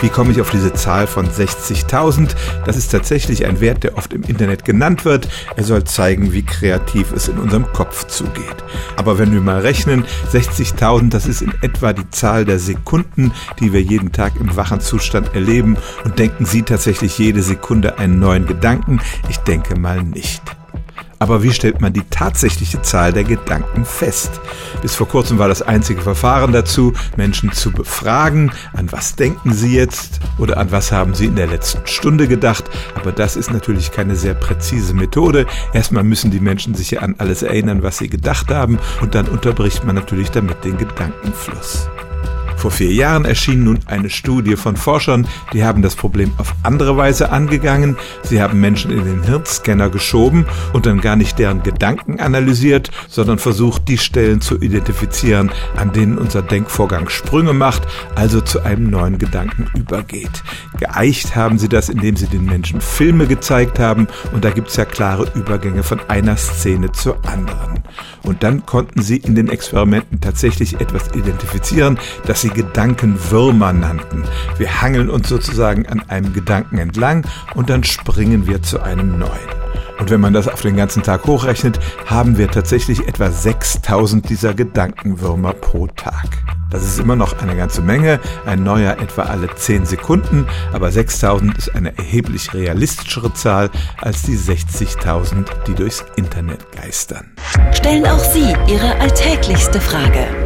Wie komme ich auf diese Zahl von 60.000? Das ist tatsächlich ein Wert, der oft im Internet genannt wird. Er soll zeigen, wie kreativ es in unserem Kopf zugeht. Aber wenn wir mal rechnen, 60.000, das ist in etwa die Zahl der Sekunden, die wir jeden Tag im wachen Zustand erleben. Und denken Sie tatsächlich jede Sekunde einen neuen Gedanken? Ich denke mal nicht. Aber wie stellt man die tatsächliche Zahl der Gedanken fest? Bis vor kurzem war das einzige Verfahren dazu, Menschen zu befragen, an was denken sie jetzt oder an was haben sie in der letzten Stunde gedacht. Aber das ist natürlich keine sehr präzise Methode. Erstmal müssen die Menschen sich ja an alles erinnern, was sie gedacht haben und dann unterbricht man natürlich damit den Gedankenfluss. Vor vier Jahren erschien nun eine Studie von Forschern, die haben das Problem auf andere Weise angegangen. Sie haben Menschen in den Hirnscanner geschoben und dann gar nicht deren Gedanken analysiert, sondern versucht, die Stellen zu identifizieren, an denen unser Denkvorgang Sprünge macht, also zu einem neuen Gedanken übergeht. Geeicht haben sie das, indem sie den Menschen Filme gezeigt haben und da gibt es ja klare Übergänge von einer Szene zur anderen. Und dann konnten sie in den Experimenten tatsächlich etwas identifizieren, das sie Gedankenwürmer nannten. Wir hangeln uns sozusagen an einem Gedanken entlang und dann springen wir zu einem neuen. Und wenn man das auf den ganzen Tag hochrechnet, haben wir tatsächlich etwa 6000 dieser Gedankenwürmer pro Tag. Das ist immer noch eine ganze Menge, ein neuer etwa alle 10 Sekunden, aber 6000 ist eine erheblich realistischere Zahl als die 60.000, die durchs Internet geistern. Stellen auch Sie Ihre alltäglichste Frage